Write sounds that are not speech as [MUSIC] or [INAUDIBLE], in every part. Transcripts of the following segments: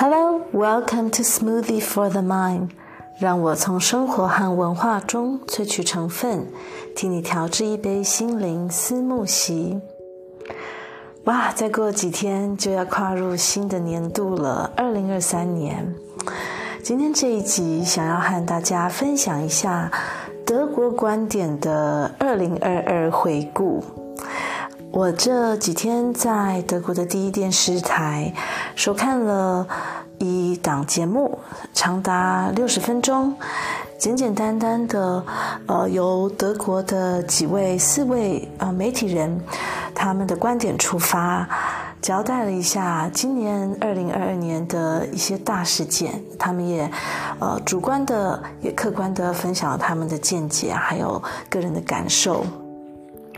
Hello, welcome to Smoothie for the Mind。让我从生活和文化中萃取成分，替你调制一杯心灵思慕昔。哇，再过几天就要跨入新的年度了，二零二三年。今天这一集想要和大家分享一下德国观点的二零二二回顾。我这几天在德国的第一电视台收看了一档节目，长达六十分钟，简简单单的，呃，由德国的几位、四位呃媒体人他们的观点出发，交代了一下今年二零二二年的一些大事件，他们也呃主观的也客观的分享了他们的见解，还有个人的感受。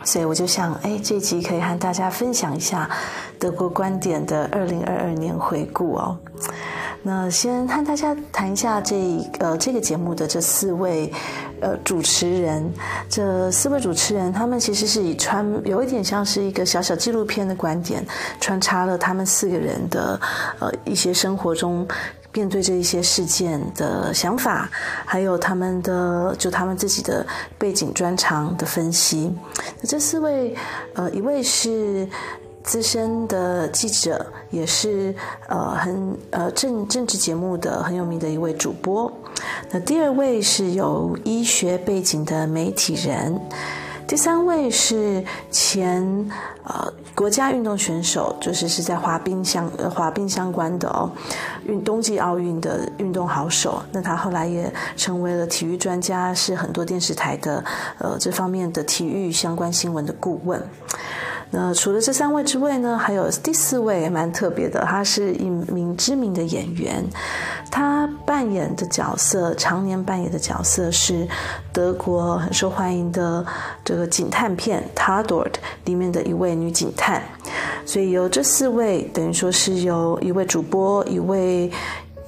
所以我就想，哎，这集可以和大家分享一下德国观点的二零二二年回顾哦。那先和大家谈一下这呃这个节目的这四位呃主持人，这四位主持人他们其实是以穿有一点像是一个小小纪录片的观点，穿插了他们四个人的呃一些生活中。面对这一些事件的想法，还有他们的就他们自己的背景专长的分析。那这四位，呃，一位是资深的记者，也是呃很呃政政治节目的很有名的一位主播。那第二位是有医学背景的媒体人。第三位是前呃国家运动选手，就是是在滑冰相呃滑冰相关的哦，运冬季奥运的运动好手。那他后来也成为了体育专家，是很多电视台的呃这方面的体育相关新闻的顾问。那除了这三位之外呢，还有第四位蛮特别的，他是一名知名的演员，他扮演的角色，常年扮演的角色是德国很受欢迎的这个警探片《Tardort》里面的一位女警探，所以有这四位，等于说是由一位主播，一位。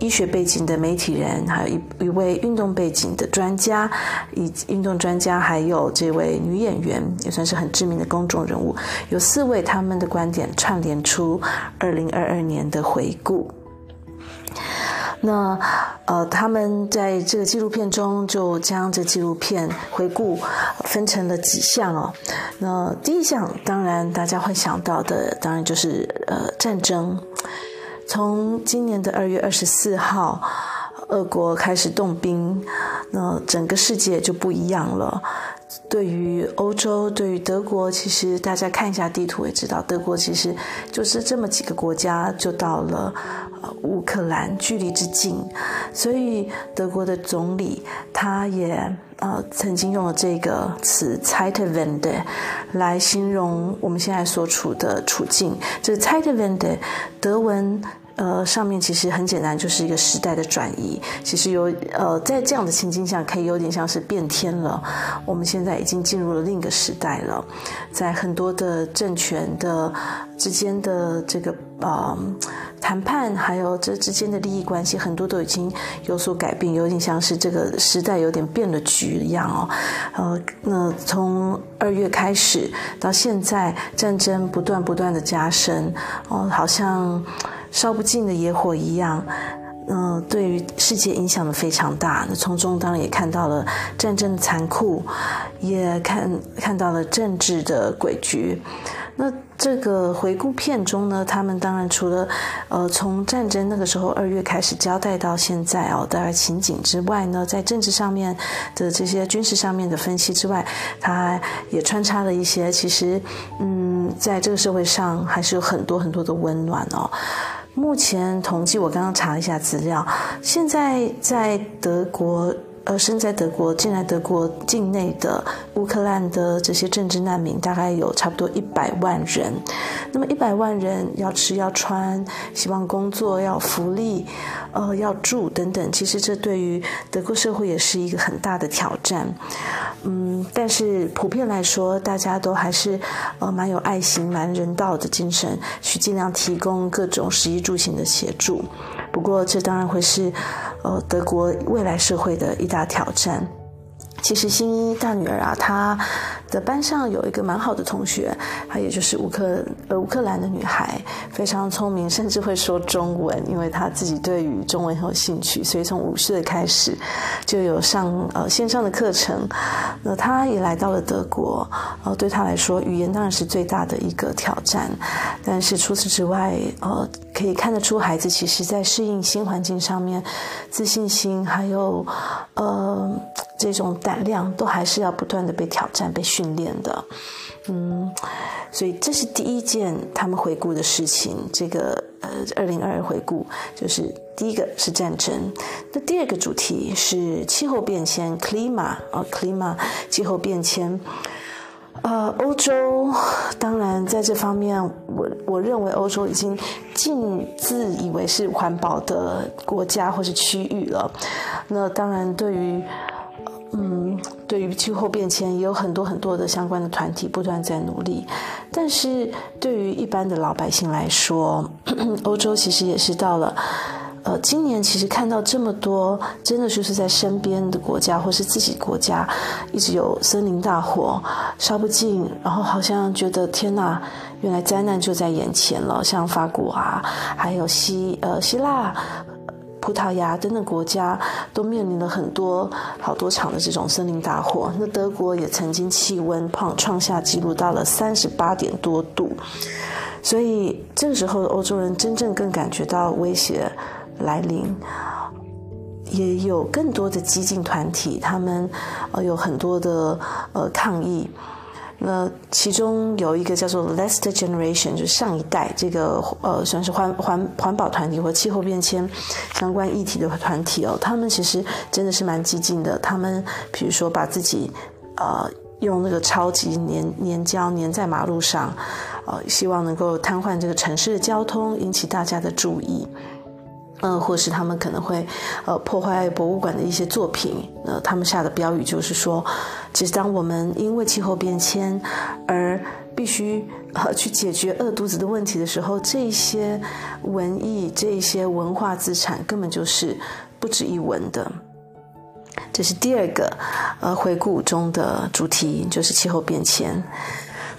医学背景的媒体人，还有一一位运动背景的专家，以运动专家，还有这位女演员，也算是很知名的公众人物。有四位他们的观点串联出二零二二年的回顾。那呃，他们在这个纪录片中就将这纪录片回顾分成了几项哦。那第一项，当然大家会想到的，当然就是呃战争。从今年的二月二十四号，俄国开始动兵，那整个世界就不一样了。对于欧洲，对于德国，其实大家看一下地图也知道，德国其实就是这么几个国家就到了呃乌克兰，距离之近。所以德国的总理他也呃曾经用了这个词 Zeitenwende 来形容我们现在所处的处境。这个 Zeitenwende 德文。呃，上面其实很简单，就是一个时代的转移。其实有呃，在这样的情境下，可以有点像是变天了。我们现在已经进入了另一个时代了，在很多的政权的之间的这个呃谈判，还有这之间的利益关系，很多都已经有所改变，有点像是这个时代有点变了局一样哦。呃，那从二月开始到现在，战争不断不断的加深，哦，好像。烧不尽的野火一样，嗯、对于世界影响的非常大。那从中当然也看到了战争的残酷，也看看到了政治的诡谲。那这个回顾片中呢，他们当然除了呃从战争那个时候二月开始交代到现在哦，大概情景之外呢，在政治上面的这些军事上面的分析之外，他也穿插了一些其实嗯，在这个社会上还是有很多很多的温暖哦。目前统计，我刚刚查了一下资料，现在在德国，呃，身在德国、进来德国境内的乌克兰的这些政治难民，大概有差不多一百万人。那么一百万人要吃要穿，希望工作要福利，呃，要住等等。其实这对于德国社会也是一个很大的挑战。嗯，但是普遍来说，大家都还是呃蛮有爱心、蛮人道的精神，去尽量提供各种食衣住行的协助。不过，这当然会是呃德国未来社会的一大挑战。其实新一大女儿啊，她的班上有一个蛮好的同学，她也就是乌克呃乌克兰的女孩，非常聪明，甚至会说中文，因为她自己对于中文很有兴趣，所以从五岁开始就有上呃线上的课程。那她也来到了德国，呃，对她来说，语言当然是最大的一个挑战，但是除此之外，呃，可以看得出孩子其实在适应新环境上面，自信心还有呃。这种量都还是要不断的被挑战、被训练的，嗯，所以这是第一件他们回顾的事情。这个呃，二零二二回顾就是第一个是战争，那第二个主题是气候变迁 （clima） 啊、哦，clima 气候变迁。呃，欧洲当然在这方面，我我认为欧洲已经尽自以为是环保的国家或是区域了。那当然对于嗯，对于气候变迁也有很多很多的相关的团体不断在努力，但是对于一般的老百姓来说，[CLEARS THROAT] 欧洲其实也是到了，呃，今年其实看到这么多，真的就是在身边的国家或是自己国家一直有森林大火烧不尽，然后好像觉得天哪，原来灾难就在眼前了，像法国啊，还有希呃希腊。葡萄牙等等国家都面临了很多好多场的这种森林大火。那德国也曾经气温创创下记录到了三十八点多度，所以这个时候的欧洲人真正更感觉到威胁来临，也有更多的激进团体，他们呃有很多的呃抗议。那其中有一个叫做 Last Generation，就是上一代这个呃，算是环环环保团体或气候变迁相关议题的团体哦，他们其实真的是蛮激进的。他们比如说把自己呃用那个超级粘粘胶粘在马路上，呃，希望能够瘫痪这个城市的交通，引起大家的注意。呃，或是他们可能会呃破坏博物馆的一些作品。呃，他们下的标语就是说，其实当我们因为气候变迁而必须呃去解决饿肚子的问题的时候，这些文艺、这些文化资产根本就是不值一文的。这是第二个呃回顾中的主题，就是气候变迁。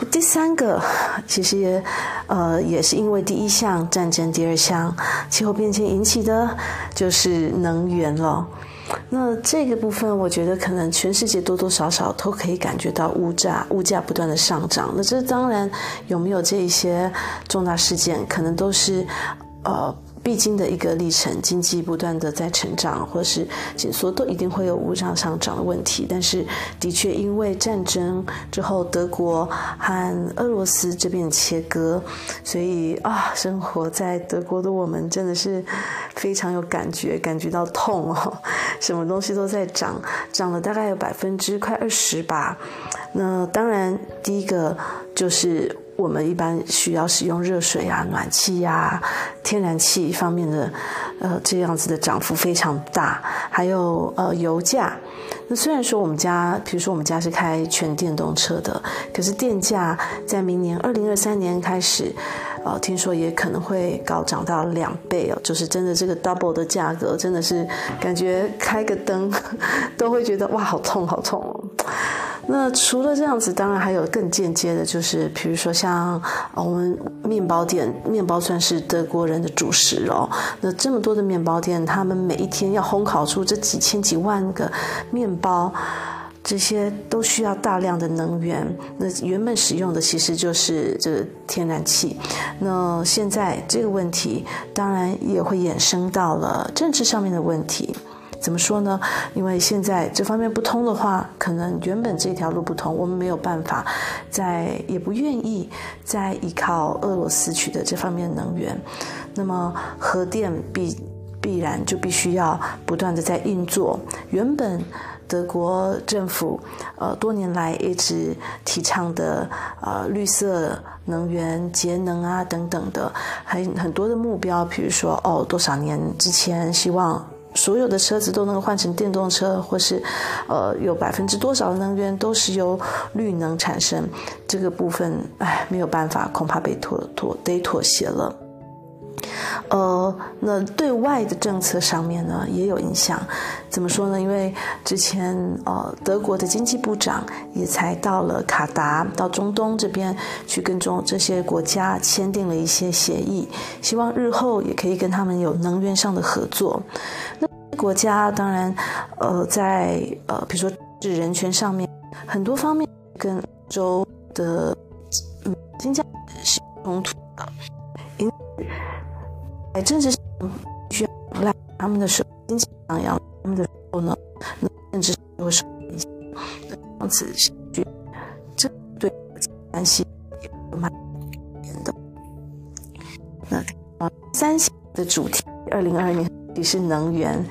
第三个，其实也，呃，也是因为第一项战争，第二项气候变迁引起的，就是能源了。那这个部分，我觉得可能全世界多多少少都可以感觉到物价物价不断的上涨。那这当然有没有这一些重大事件，可能都是，呃。必经的一个历程，经济不断的在成长，或是紧缩，都一定会有物价上涨的问题。但是，的确因为战争之后，德国和俄罗斯这边切割，所以啊，生活在德国的我们真的是非常有感觉，感觉到痛哦，什么东西都在涨，涨了大概有百分之快二十吧。那当然，第一个就是。我们一般需要使用热水啊、暖气呀、啊、天然气方面的，呃，这样子的涨幅非常大。还有呃，油价。那虽然说我们家，比如说我们家是开全电动车的，可是电价在明年二零二三年开始，呃，听说也可能会高涨到两倍哦。就是真的这个 double 的价格，真的是感觉开个灯 [LAUGHS] 都会觉得哇，好痛，好痛哦。那除了这样子，当然还有更间接的，就是比如说像我们面包店，面包算是德国人的主食哦。那这么多的面包店，他们每一天要烘烤出这几千几万个面包，这些都需要大量的能源。那原本使用的其实就是这个天然气。那现在这个问题，当然也会衍生到了政治上面的问题。怎么说呢？因为现在这方面不通的话，可能原本这条路不通，我们没有办法在也不愿意再依靠俄罗斯取得这方面能源。那么核电必必然就必须要不断的在运作。原本德国政府呃多年来一直提倡的呃绿色能源、节能啊等等的，还很多的目标，比如说哦多少年之前希望。所有的车子都能够换成电动车，或是，呃，有百分之多少的能源都是由绿能产生，这个部分，哎，没有办法，恐怕被妥妥得妥协了。呃，那对外的政策上面呢也有影响。怎么说呢？因为之前呃，德国的经济部长也才到了卡达，到中东这边去跟中这些国家签订了一些协议，希望日后也可以跟他们有能源上的合作。那国家当然呃，在呃，比如说是人权上面，很多方面跟欧洲的嗯新疆是冲突的，因此。在政治上需要依赖他们的时候，经济上要他们的时候呢，那政治会受影响。那此下去，这对关系也蛮严的。那三项的主题，二零二二年也是能源。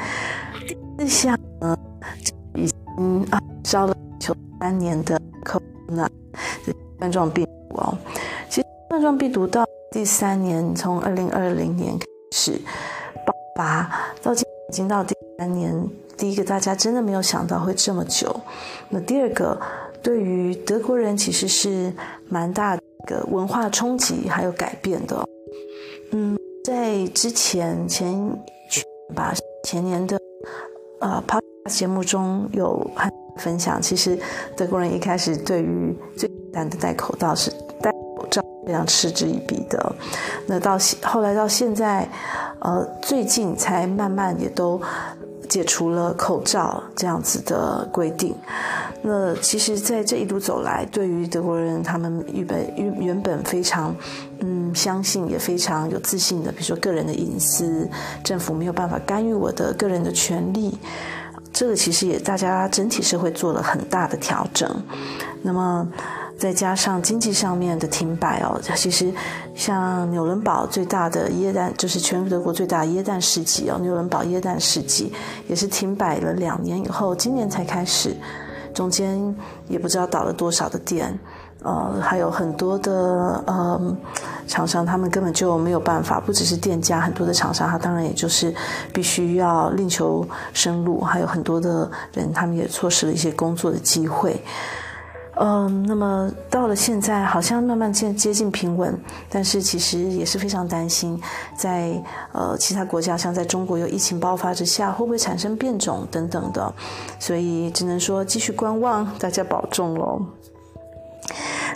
第四项呢，已经啊烧了求三年的 c o 那冠状病毒哦。其实冠状病毒到第三年，从二零二零年。开始爆发到今已经到第三年，第一个大家真的没有想到会这么久。那第二个，对于德国人其实是蛮大的一个文化冲击还有改变的。嗯，在之前前吧前年的呃 Podcast 节目中有分享，其实德国人一开始对于最简单的戴口罩是戴口罩。非常嗤之以鼻的，那到后来到现在，呃，最近才慢慢也都解除了口罩这样子的规定。那其实，在这一路走来，对于德国人，他们原本原本非常嗯相信，也非常有自信的，比如说个人的隐私，政府没有办法干预我的个人的权利，这个其实也大家整体社会做了很大的调整。那么。再加上经济上面的停摆哦，其实像纽伦堡最大的耶诞，就是全德国最大的耶诞市集哦，纽伦堡耶诞市集也是停摆了两年以后，今年才开始，中间也不知道倒了多少的店，呃，还有很多的呃厂商，他们根本就没有办法，不只是店家，很多的厂商，他当然也就是必须要另求生路，还有很多的人，他们也错失了一些工作的机会。嗯，那么到了现在，好像慢慢接接近平稳，但是其实也是非常担心，在呃其他国家，像在中国有疫情爆发之下，会不会产生变种等等的，所以只能说继续观望，大家保重喽。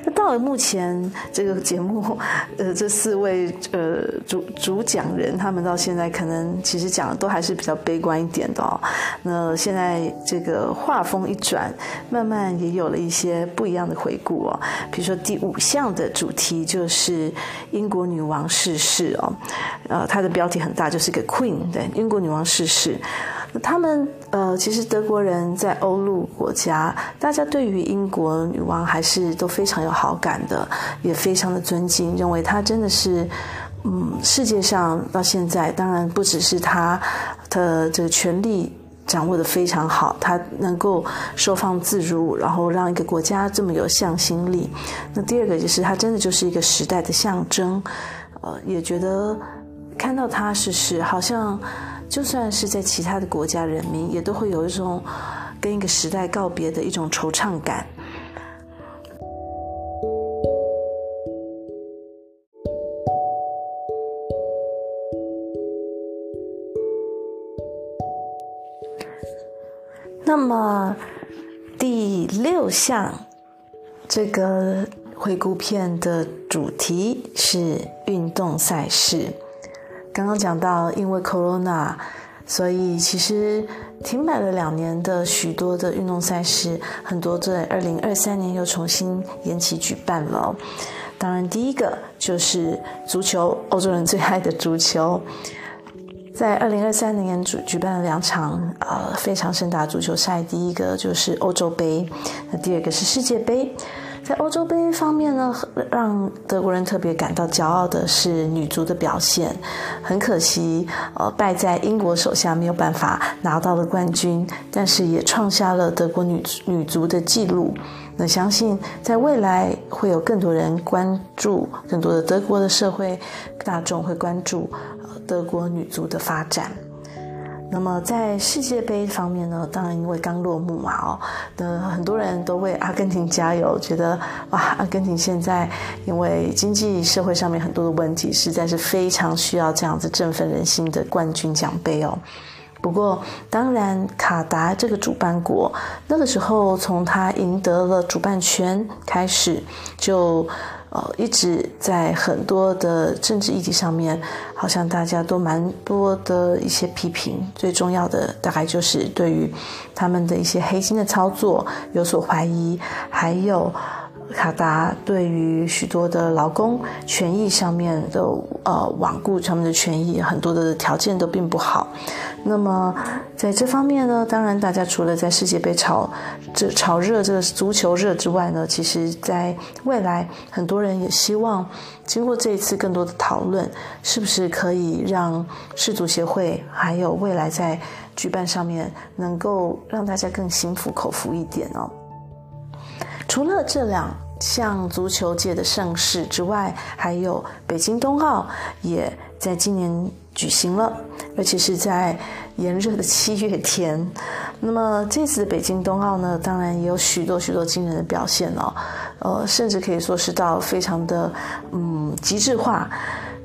那到了目前这个节目，呃，这四位呃主主讲人，他们到现在可能其实讲的都还是比较悲观一点的哦。那现在这个画风一转，慢慢也有了一些不一样的回顾哦。比如说第五项的主题就是英国女王逝世哦，呃，它的标题很大，就是个 Queen，对，英国女王逝世。他们呃，其实德国人在欧陆国家，大家对于英国女王还是都非常有好感的，也非常的尊敬，认为她真的是，嗯，世界上到现在，当然不只是她的这个权力掌握得非常好，她能够收放自如，然后让一个国家这么有向心力。那第二个就是她真的就是一个时代的象征，呃，也觉得看到她是是，好像。就算是在其他的国家，人民也都会有一种跟一个时代告别的一种惆怅感。那么第六项这个回顾片的主题是运动赛事。刚刚讲到，因为 Corona，所以其实停摆了两年的许多的运动赛事，很多在二零二三年又重新延期举办了。当然，第一个就是足球，欧洲人最爱的足球，在二零二三年举举办了两场呃非常盛大足球赛，第一个就是欧洲杯，那第二个是世界杯。在欧洲杯方面呢，让德国人特别感到骄傲的是女足的表现。很可惜，呃，败在英国手下，没有办法拿到了冠军，但是也创下了德国女女足的纪录。那相信在未来会有更多人关注，更多的德国的社会大众会关注德国女足的发展。那么在世界杯方面呢，当然因为刚落幕嘛，哦，那很多人都为阿根廷加油，觉得哇，阿根廷现在因为经济社会上面很多的问题，实在是非常需要这样子振奋人心的冠军奖杯哦。不过，当然，卡达这个主办国那个时候，从他赢得了主办权开始，就呃一直在很多的政治议题上面，好像大家都蛮多的一些批评。最重要的，大概就是对于他们的一些黑心的操作有所怀疑，还有。卡达对于许多的劳工权益上面的呃罔顾他们的权益，很多的条件都并不好。那么在这方面呢，当然大家除了在世界杯炒这炒热这个足球热之外呢，其实在未来很多人也希望经过这一次更多的讨论，是不是可以让世足协会还有未来在举办上面能够让大家更心服口服一点哦。除了这两项足球界的盛事之外，还有北京冬奥也在今年举行了，而且是在炎热的七月天。那么这次的北京冬奥呢，当然也有许多许多惊人的表现哦，呃，甚至可以说是到非常的嗯极致化。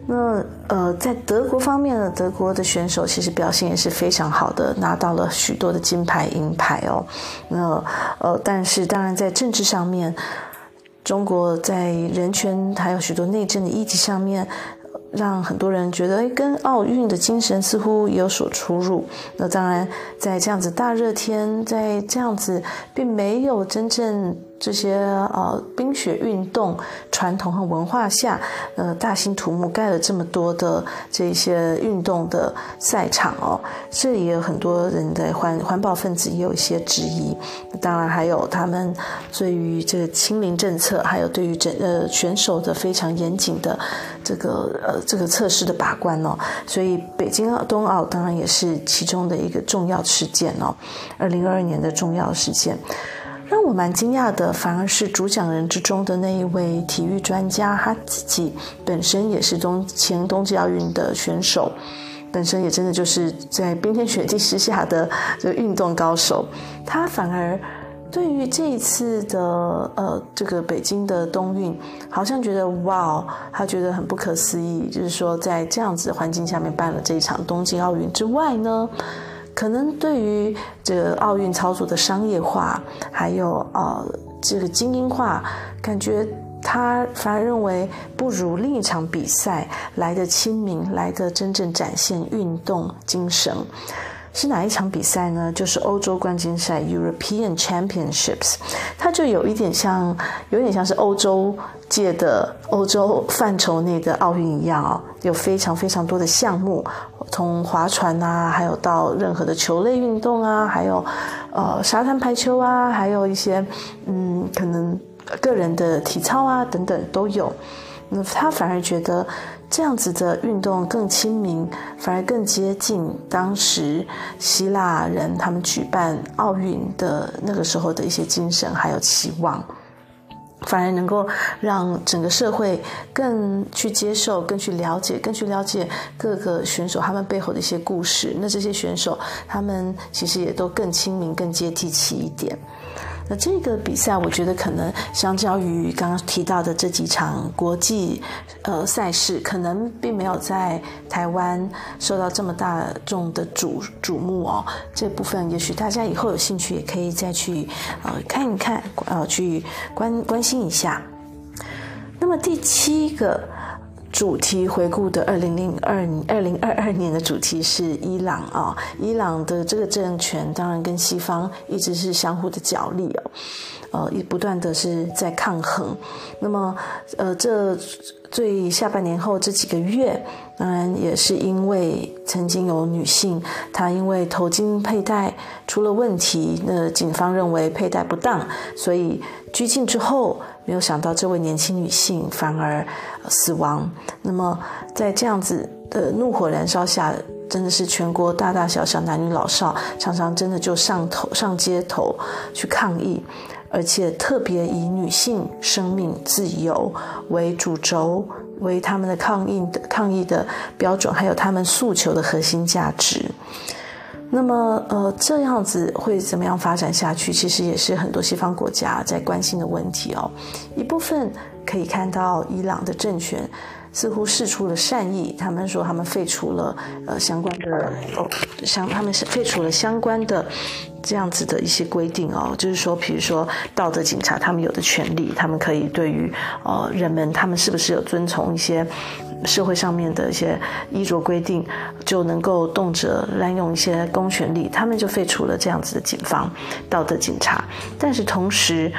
那呃，在德国方面呢，德国的选手其实表现也是非常好的，拿到了许多的金牌、银牌哦。那呃，但是当然在政治上面，中国在人权还有许多内政的议题上面，让很多人觉得，诶，跟奥运的精神似乎有所出入。那当然，在这样子大热天，在这样子并没有真正。这些呃冰雪运动传统和文化下，呃大兴土木盖了这么多的这些运动的赛场哦，这里也有很多人的环环保分子也有一些质疑，当然还有他们对于这个清零政策，还有对于整呃选手的非常严谨的这个呃这个测试的把关哦，所以北京冬奥当然也是其中的一个重要事件哦，二零二二年的重要事件。让我蛮惊讶的，反而是主讲人之中的那一位体育专家，他自己本身也是冬前冬季奥运的选手，本身也真的就是在冰天雪地之下的这个运动高手。他反而对于这一次的呃这个北京的冬运，好像觉得哇，他觉得很不可思议，就是说在这样子的环境下面办了这一场冬季奥运之外呢。可能对于这个奥运操作的商业化，还有呃这个精英化，感觉他反而认为不如另一场比赛来得亲民，来得真正展现运动精神。是哪一场比赛呢？就是欧洲冠军赛 （European Championships），它就有一点像，有点像是欧洲界的欧洲范畴内的奥运一样哦，有非常非常多的项目，从划船啊，还有到任何的球类运动啊，还有呃沙滩排球啊，还有一些嗯可能个人的体操啊等等都有。那他反而觉得。这样子的运动更亲民，反而更接近当时希腊人他们举办奥运的那个时候的一些精神还有期望，反而能够让整个社会更去接受、更去了解、更去了解各个选手他们背后的一些故事。那这些选手他们其实也都更亲民、更接地气一点。那这个比赛，我觉得可能相较于刚刚提到的这几场国际呃赛事，可能并没有在台湾受到这么大众的瞩瞩目哦。这部分也许大家以后有兴趣也可以再去呃看一看，呃去关关心一下。那么第七个。主题回顾的二零零二二零二二年的主题是伊朗啊，伊朗的这个政权当然跟西方一直是相互的角力哦，呃，也不断的是在抗衡。那么，呃，这最下半年后这几个月，当然也是因为曾经有女性她因为头巾佩戴出了问题，那警方认为佩戴不当，所以拘禁之后。没有想到，这位年轻女性反而死亡。那么，在这样子的怒火燃烧下，真的是全国大大小小、男女老少，常常真的就上头上街头去抗议，而且特别以女性生命自由为主轴，为他们的抗议的抗议的标准，还有他们诉求的核心价值。那么，呃，这样子会怎么样发展下去？其实也是很多西方国家在关心的问题哦。一部分可以看到，伊朗的政权似乎释出了善意，他们说他们废除了呃相关的哦，相他们是废除了相关的。这样子的一些规定哦，就是说，比如说道德警察，他们有的权利，他们可以对于呃人们，他们是不是有遵从一些社会上面的一些衣着规定，就能够动辄滥用一些公权力，他们就废除了这样子的警方道德警察。但是同时，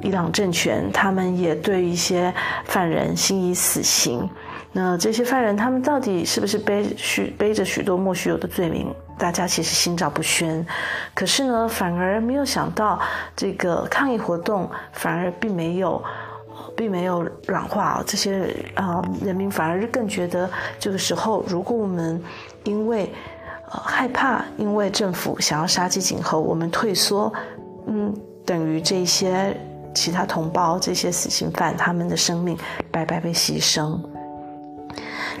伊朗政权他们也对一些犯人心以死刑。那这些犯人，他们到底是不是背许背着许多莫须有的罪名？大家其实心照不宣，可是呢，反而没有想到这个抗议活动反而并没有，并没有软化。这些啊、呃、人民反而更觉得，这个时候如果我们因为呃害怕，因为政府想要杀鸡儆猴，我们退缩，嗯，等于这些其他同胞、这些死刑犯他们的生命白白被牺牲。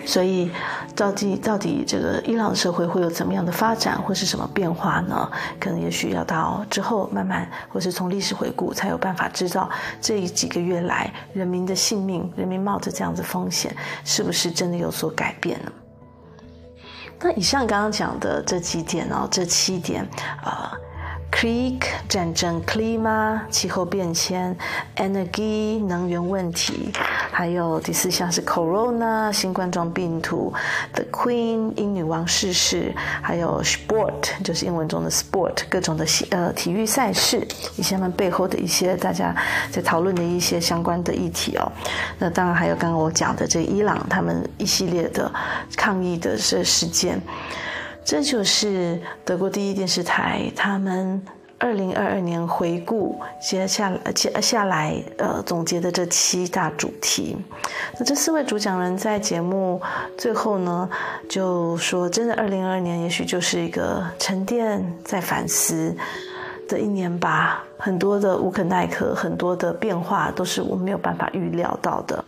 所以，到底到底这个伊朗社会会有怎么样的发展，或是什么变化呢？可能也许要到之后慢慢，或是从历史回顾，才有办法知道这几个月来人民的性命，人民冒着这样子风险，是不是真的有所改变呢？那以上刚刚讲的这几点哦，这七点啊。Krieg 战争 Clima 气候变迁，energy 能源问题，还有第四项是 Corona 新冠状病毒，The Queen 英女王逝世，还有 Sport 就是英文中的 Sport 各种的呃体育赛事，以及他们背后的一些大家在讨论的一些相关的议题哦。那当然还有刚刚我讲的这伊朗他们一系列的抗议的这事件。这就是德国第一电视台他们二零二二年回顾接下来接下来呃总结的这七大主题。那这四位主讲人在节目最后呢，就说：“真的，二零二二年也许就是一个沉淀、再反思的一年吧。很多的无可奈何，很多的变化都是我们没有办法预料到的。”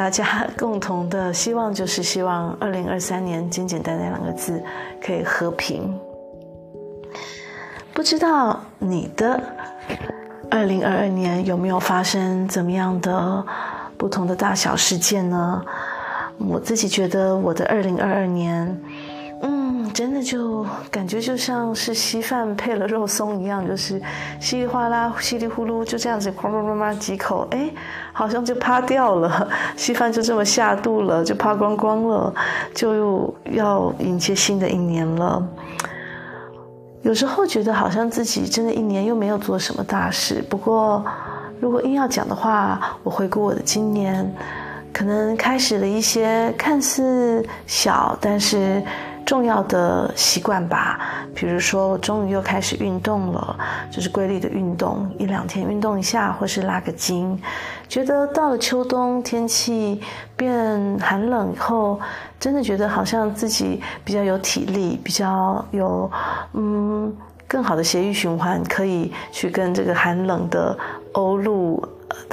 大家共同的希望就是希望二零二三年简简单单两个字可以和平。不知道你的二零二二年有没有发生怎么样的不同的大小事件呢？我自己觉得我的二零二二年。真的就感觉就像是稀饭配了肉松一样，就是稀里哗啦、稀里呼噜就这样子，哐哐哐哐几口，哎，好像就趴掉了，稀饭就这么下肚了，就趴光光了，就要迎接新的一年了。有时候觉得好像自己真的一年又没有做什么大事。不过，如果硬要讲的话，我回顾我的今年，可能开始了一些看似小，但是。重要的习惯吧，比如说我终于又开始运动了，就是规律的运动，一两天运动一下，或是拉个筋。觉得到了秋冬，天气变寒冷以后，真的觉得好像自己比较有体力，比较有嗯更好的血液循环，可以去跟这个寒冷的欧陆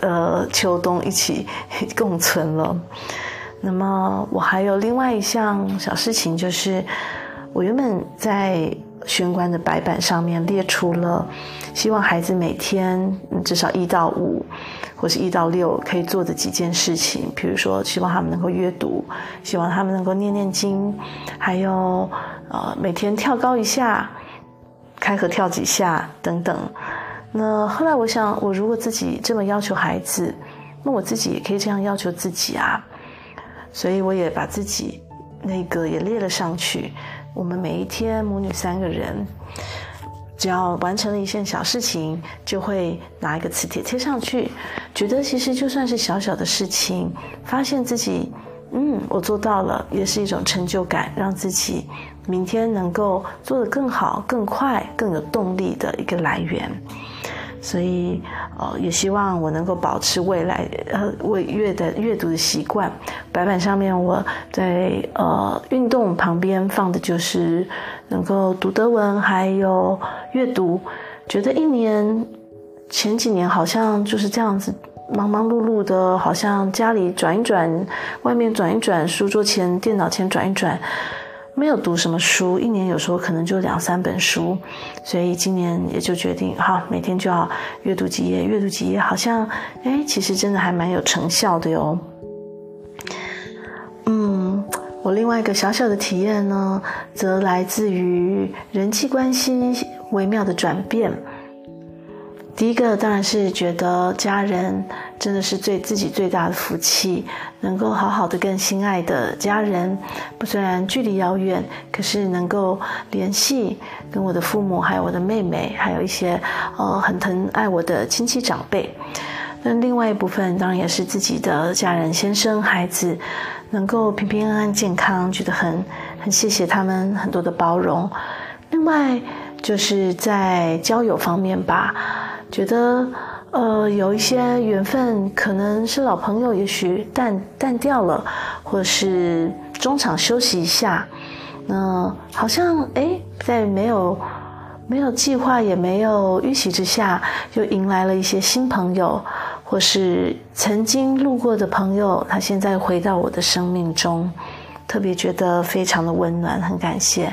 呃秋冬一起共存了。那么我还有另外一项小事情，就是我原本在玄关的白板上面列出了，希望孩子每天至少一到五，或是一到六可以做的几件事情，比如说希望他们能够阅读，希望他们能够念念经，还有呃每天跳高一下，开合跳几下等等。那后来我想，我如果自己这么要求孩子，那我自己也可以这样要求自己啊。所以我也把自己那个也列了上去。我们每一天母女三个人，只要完成了一件小事情，就会拿一个磁铁贴上去。觉得其实就算是小小的事情，发现自己嗯我做到了，也是一种成就感，让自己明天能够做得更好、更快、更有动力的一个来源。所以，呃，也希望我能够保持未来呃为阅的阅读的习惯。白板上面我在呃运动旁边放的就是能够读德文，还有阅读。觉得一年前几年好像就是这样子忙忙碌碌的，好像家里转一转，外面转一转，书桌前、电脑前转一转。没有读什么书，一年有时候可能就两三本书，所以今年也就决定，哈，每天就要阅读几页，阅读几页，好像，哎，其实真的还蛮有成效的哟。嗯，我另外一个小小的体验呢，则来自于人际关系微妙的转变。第一个当然是觉得家人真的是最自己最大的福气，能够好好的跟心爱的家人，不虽然距离遥远，可是能够联系，跟我的父母，还有我的妹妹，还有一些呃很疼爱我的亲戚长辈。那另外一部分当然也是自己的家人、先生、孩子，能够平平安安、健康，觉得很很谢谢他们很多的包容。另外就是在交友方面吧。觉得，呃，有一些缘分可能是老朋友，也许淡淡掉了，或是中场休息一下。那好像诶，在没有没有计划也没有预习之下，又迎来了一些新朋友，或是曾经路过的朋友，他现在回到我的生命中，特别觉得非常的温暖，很感谢。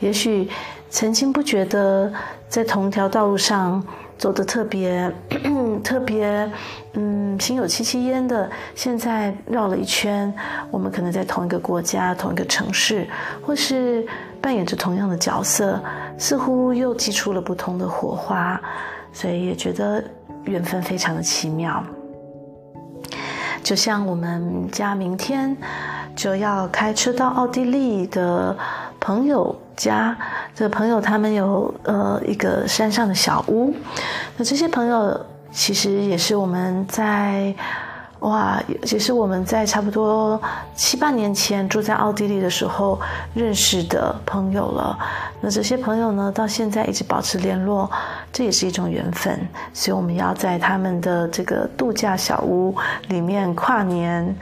也许曾经不觉得在同条道路上。走得特别 [CLEARS THROAT] 特别，嗯，心有戚戚焉的。现在绕了一圈，我们可能在同一个国家、同一个城市，或是扮演着同样的角色，似乎又激出了不同的火花，所以也觉得缘分非常的奇妙。就像我们家明天就要开车到奥地利的朋友家。这朋友他们有呃一个山上的小屋，那这些朋友其实也是我们在哇，也是我们在差不多七八年前住在奥地利的时候认识的朋友了。那这些朋友呢，到现在一直保持联络，这也是一种缘分。所以我们要在他们的这个度假小屋里面跨年，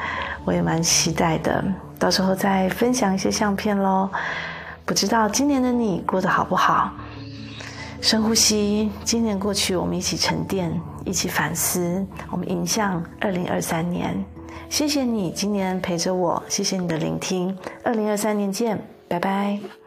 我也蛮期待的。到时候再分享一些相片喽。不知道今年的你过得好不好？深呼吸，今年过去，我们一起沉淀，一起反思，我们迎向二零二三年。谢谢你今年陪着我，谢谢你的聆听。二零二三年见，拜拜。